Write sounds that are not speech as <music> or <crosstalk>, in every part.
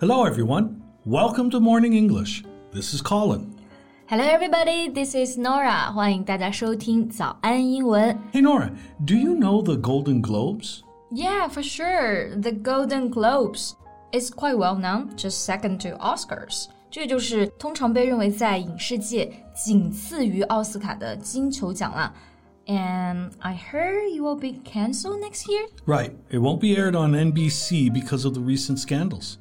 Hello, everyone. Welcome to Morning English. This is Colin. Hello, everybody. This is Norah. 欢迎大家收听早安英文。Hey, Norah, do you know the Golden Globes? Yeah, for sure. The Golden Globes is quite well known, just second to Oscars. 这就是通常被认为在影视界仅次于奥斯卡的金球奖了。And I heard you will be cancelled next year. Right. It won't be aired on NBC because of the recent scandals.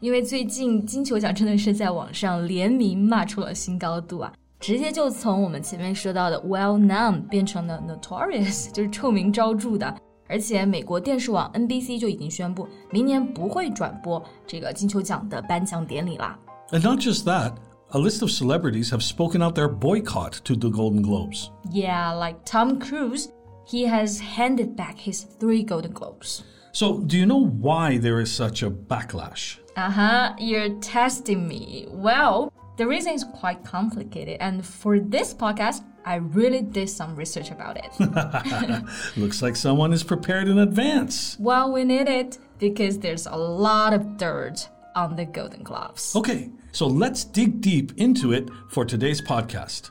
因为最近金球奖真的是在网上联名骂出了新高度啊，直接就从我们前面说到的 well known 变成了 notorious，就是臭名昭着的。而且美国电视网 <laughs> NBC 就已经宣布，明年不会转播这个金球奖的颁奖典礼啦。 And not just that, a list of celebrities have spoken out their boycott to the Golden Globes. Yeah, like Tom Cruise, he has handed back his three Golden Globes. So, do you know why there is such a backlash? Uh huh, you're testing me. Well, the reason is quite complicated, and for this podcast, I really did some research about it. <laughs> <laughs> Looks like someone is prepared in advance. well, we need it because there's a lot of dirt on the Golden Globes. Okay, so let's dig deep into it for today's podcast.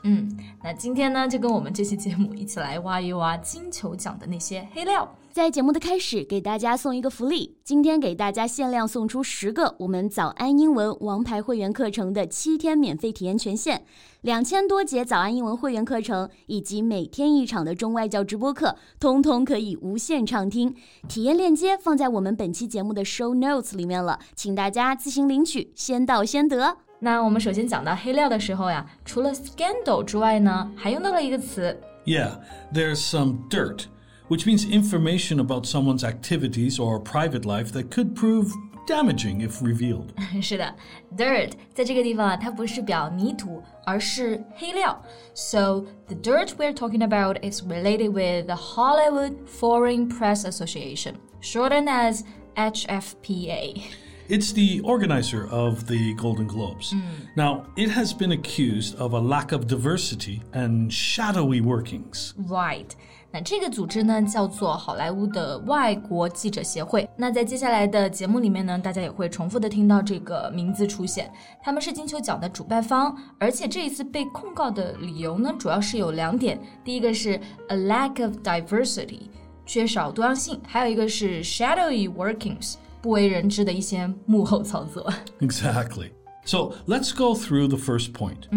那今天呢，就跟我们这期节目一起来挖一挖金球奖的那些黑料。 在节目的开始，给大家送一个福利，今天给大家限量送出十个我们早安英文王牌会员课程的七天免费体验权限，两千多节早安英文会员课程以及每天一场的中外教直播课，通通可以无限畅听。体验链接放在我们本期节目的 show notes 里面了，请大家自行领取，先到先得。那我们首先讲到黑料的时候呀，除了 scandal 之外呢，还用到了一个词 Yeah, there's some dirt, which means information about someone's activities or private life that could prove damaging if revealed. <laughs> 是的，dirt 在这个地方啊，它不是表泥土，而是黑料。So the dirt we're talking about is related with the Hollywood Foreign Press Association, shortened as HFPA. It's the organizer of the Golden Globes. Now, it has been accused of a lack of diversity and shadowy workings. Right， 那这个组织呢叫做好莱坞的外国记者协会。那在接下来的节目里面呢，大家也会重复的听到这个名字出现。他们是金球奖的主办方，而且这一次被控告的理由呢，主要是有两点。第一个是 a lack of diversity，缺少多样性；还有一个是 shadowy workings，不为人知的一些幕后操作。<laughs> Exactly. So let's go through the first point.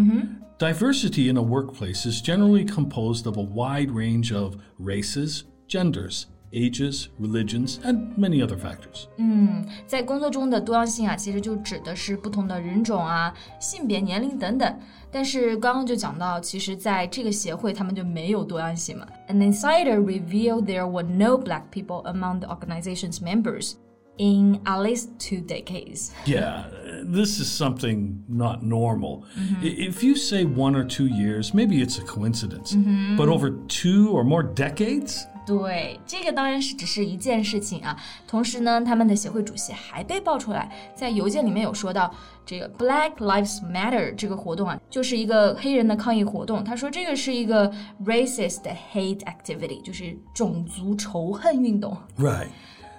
Diversity in a workplace is generally composed of a wide range of races, genders, ages, religions, and many other factors. 在工作中的多样性啊，其实就指的是不同的人种啊、性别、年龄等等。但是刚刚就讲到，其实在这个协会他们就没有多样性嘛。An insider revealed there were no black people among the organization's members in at least two decades. Yeah, this is something not normal. I- If you say one or two years, maybe it's a coincidence. But over two or more decades? 对，这个当然是只是一件事情啊。同时呢，他们的协会主席还被爆出来，在邮件里面有说到，这个 Black Lives Matter 这个活动啊，就是一个黑人的抗议活动。他说这个是一个 racist hate activity，就是种族仇恨运动。 Right.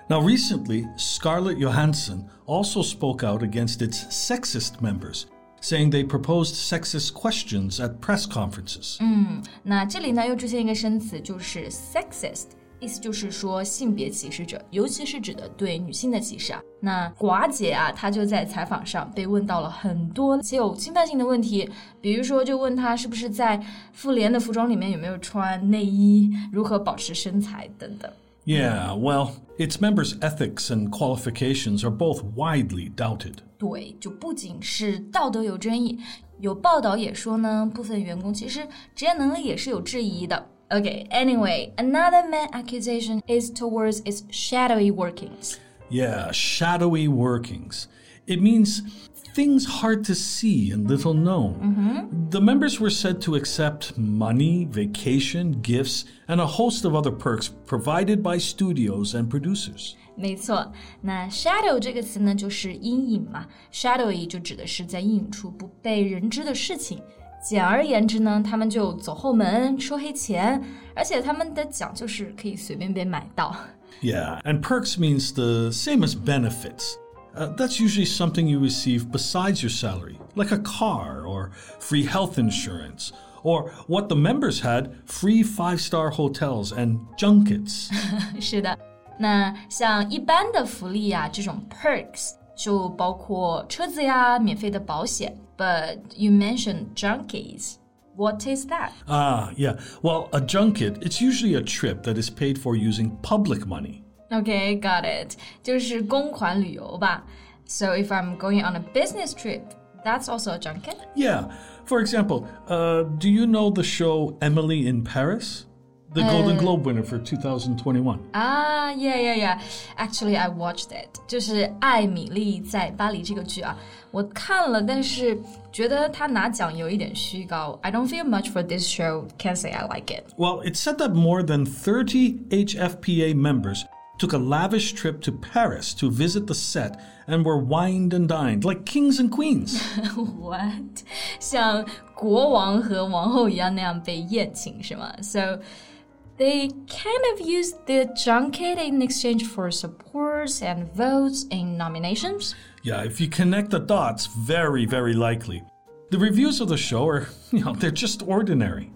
Now, recently, Scarlett Johansson also spoke out against its sexist members, saying they proposed sexist questions at press conferences. 那这里呢又出现一个生词，就是 sexist。意思就是说性别歧视者，尤其是指的对女性的歧视啊。那寡姐啊，她就在采访上被问到了很多且有侵犯性的问题，比如说就问她是不是在妇联的服装里面有没有穿内衣，如何保持身材等等。 Yeah, well, its members' ethics and qualifications are both widely doubted. 对，就不仅是道德有争议，有报道也说呢，部分员工其实职业能力也是有质疑的。Okay, anyway, another main accusation is towards its shadowy workings. Yeah, shadowy workings. It means things hard to see and little known. The members were said to accept money, vacation, gifts, and a host of other perks provided by studios and producers. 没错，那 shadow 这个词呢，就是阴影嘛。shadowy 就指的是在阴影处不被人知的事情。简而言之呢，他们就走后门收黑钱，而且他们的奖就是可以随便被买到。 Yeah, and perks means the same as benefits. Uh, that's usually something you receive besides your salary, like a car or free health insurance, or what the members had free five star hotels and junkets. <laughs> 是的，那像一般的福利啊，这种 perks 就包括车子呀、免费的保险。But you mentioned junkies. What is that? Ah, yeah. Well, a junket, it's usually a trip that is paid for using public money. Okay, got it. 就是公款旅游吧。So if I'm going on a business trip, that's also a junket? Yeah. For example, uh, do you know the show Emily in Paris? The Golden Globe winner for 2021. Ah, yeah, yeah, yeah. Actually, I watched it. 就是《艾米丽在巴黎》这个剧啊，我看了，但是觉得他拿奖有一点虚高。I don't feel much for this show. Can't say I like it. Well, it said that more than 30 HFPA members took a lavish trip to Paris to visit the set and were wined and dined like kings and queens. <laughs> What? 像国王和王后一样那样被宴请是吗？So they kind of used the junket in exchange for supports and votes in nominations. Yeah, if you connect the dots, very, very likely. The reviews of the show are, <laughs> you know, they're just ordinary.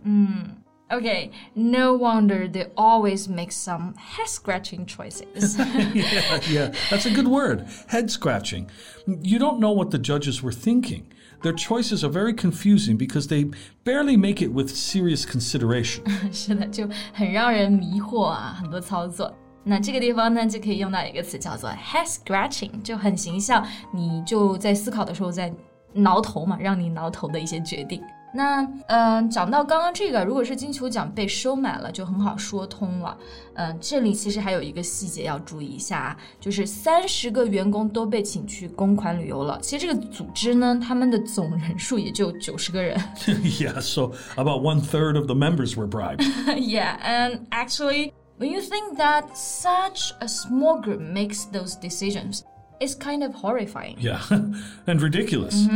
Okay, no wonder they always make some head scratching choices. <laughs> yeah, yeah, that's a good word. Head scratching. You don't know what the judges were thinking. Their choices are very confusing because they barely make it with serious consideration. <laughs> 是的，就很让人迷惑啊，很多操作。那这个地方呢，就可以用到一个词叫做 head <laughs> scratching，就很形象。你就在思考的时候在挠头嘛，让你挠头的一些决定。 那嗯、呃，讲到刚刚这个，如果是金球奖被收买了，就很好说通了。嗯、呃，这里其实还有一个细节要注意一下啊，就是三十个员工都被请去公款旅游了。其实这个组织呢，他们的总人数也就九十个人。 yeah, <laughs> so about one third of the members were bribed. <laughs> yeah, and actually, when you think that such a small group makes those decisions, it's kind of horrifying. Yeah, <laughs> and ridiculous.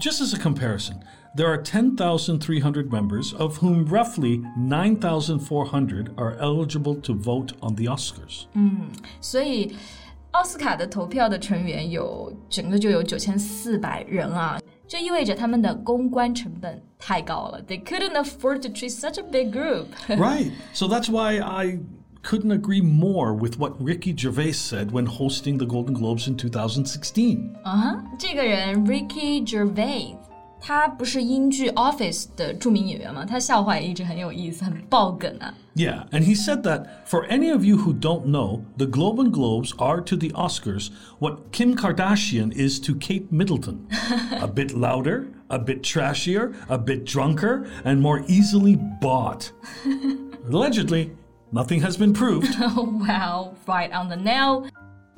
Just as a comparison, there are 10,300 members, of whom roughly 9,400 are eligible to vote on the Oscars. 所以，奥斯卡的投票的成员有整个就有九千四百人啊，这意味着他们的公关成本太高了。They couldn't afford to treat such a big group. <laughs> right. So that's why I couldn't agree more with what Ricky Gervais said when hosting the Golden Globes in 2016. 啊哈，这个人 Ricky Gervais， 他不是英剧《Office》的著名演员吗？他笑话也一直很有意思，很爆梗啊。Yeah, and he said that for any of you who don't know, the Golden Globes are to the Oscars what Kim Kardashian is to Kate Middleton. <laughs> a bit louder, a bit trashier, a bit drunker, and more easily bought. <laughs> Allegedly, nothing has been proved. <laughs> wow, right on the nail.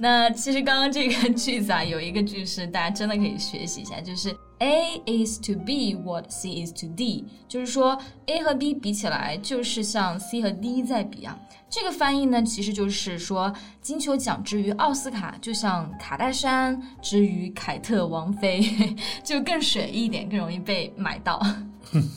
那其实刚刚这个句子啊，有一个句式大家真的可以学习一下，就是 A is to B what C is to D，就是说 A 和 B 比起来，就是像 C 和 D 在比啊。这个翻译呢，其实就是说金球奖之于奥斯卡，就像卡戴珊之于凯特王妃，就更水一点，更容易被买到。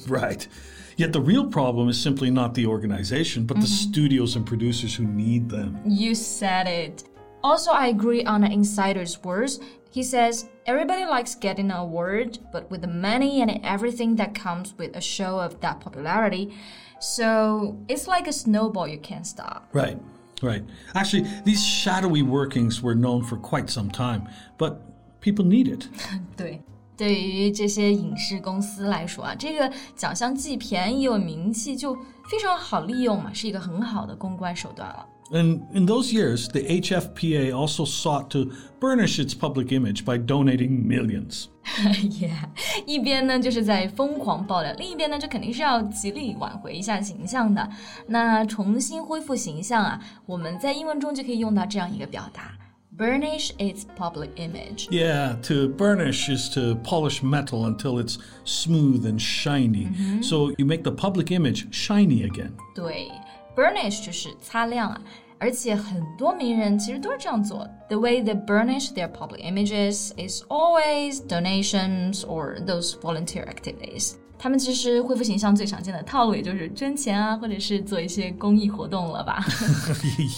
right. <laughs> <laughs> Yet the real problem is simply not the organization, but the studios and producers who need them. You said it. Also, I agree on an insider's words. He says, Everybody likes getting an award, but with the money and everything that comes with a show of that popularity, so it's like a snowball you can't stop. Right, right. Actually, these shadowy workings were known for quite some time, but people need it. <laughs> 对，对于这些影视公司来说啊，这个奖项既便宜又有名气，就非常好利用嘛，是一个很好的公关手段了。 And in those years, the HFPA also sought to burnish its public image by donating millions. <laughs> yeah，一边呢就是在疯狂爆料，另一边呢这肯定是要极力挽回一下形象的。那重新恢复形象啊，我们在英文中就可以用到这样一个表达：burnish its public image。 Yeah, to burnish is to polish metal until it's smooth and shiny. So you make the public image shiny again. 对 ，burnish 就是擦亮啊。而且很多名人其实都是这样做。The way they burnish their public images is always donations or those volunteer activities. 他们其实恢复形象最常见的套路，也就是捐钱啊，或者是做一些公益活动了吧。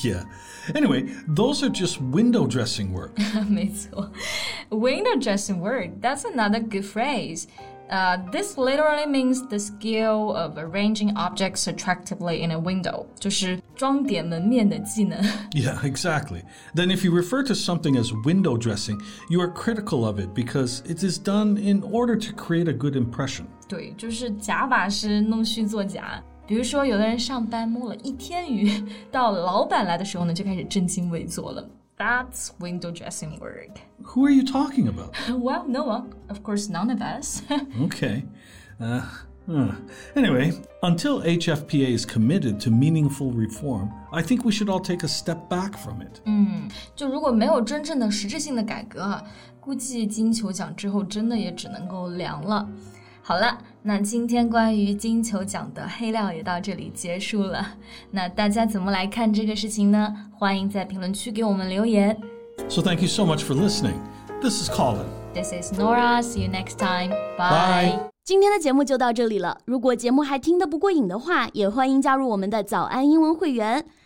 yeah. <laughs> Anyway, those are just window dressing work. <laughs> 没错，window dressing work. That's another good phrase. Uh, this literally means the skill of arranging objects attractively in a window，就是装点门面的技能。 <laughs> Yeah, exactly. Then, if you refer to something as window dressing, you are critical of it because it is done in order to create a good impression. 对，就是假把式弄虚作假。比如说，有的人上班摸了一天鱼，到老板来的时候呢，就开始正襟危坐了。 That's window dressing work. Who are you talking about? <laughs> Well, no one. Of course, none of us. <laughs> Okay. Uh, huh. Anyway, until HFPA is committed to meaningful reform, I think we should all take a step back from it. 就如果没有真正的实质性的改革啊，估计金球奖之后真的也只能够凉了。 好了，那今天关于金球奖的黑料也到这里结束了。那大家怎么来看这个事情呢？欢迎在评论区给我们留言。So, thank you so much for listening. This is Colin. This is Nora. See you next time. Bye. 今天的节目就到这里了。如果节目还听得不过瘾的话，也欢迎加入我们的早安英文会员。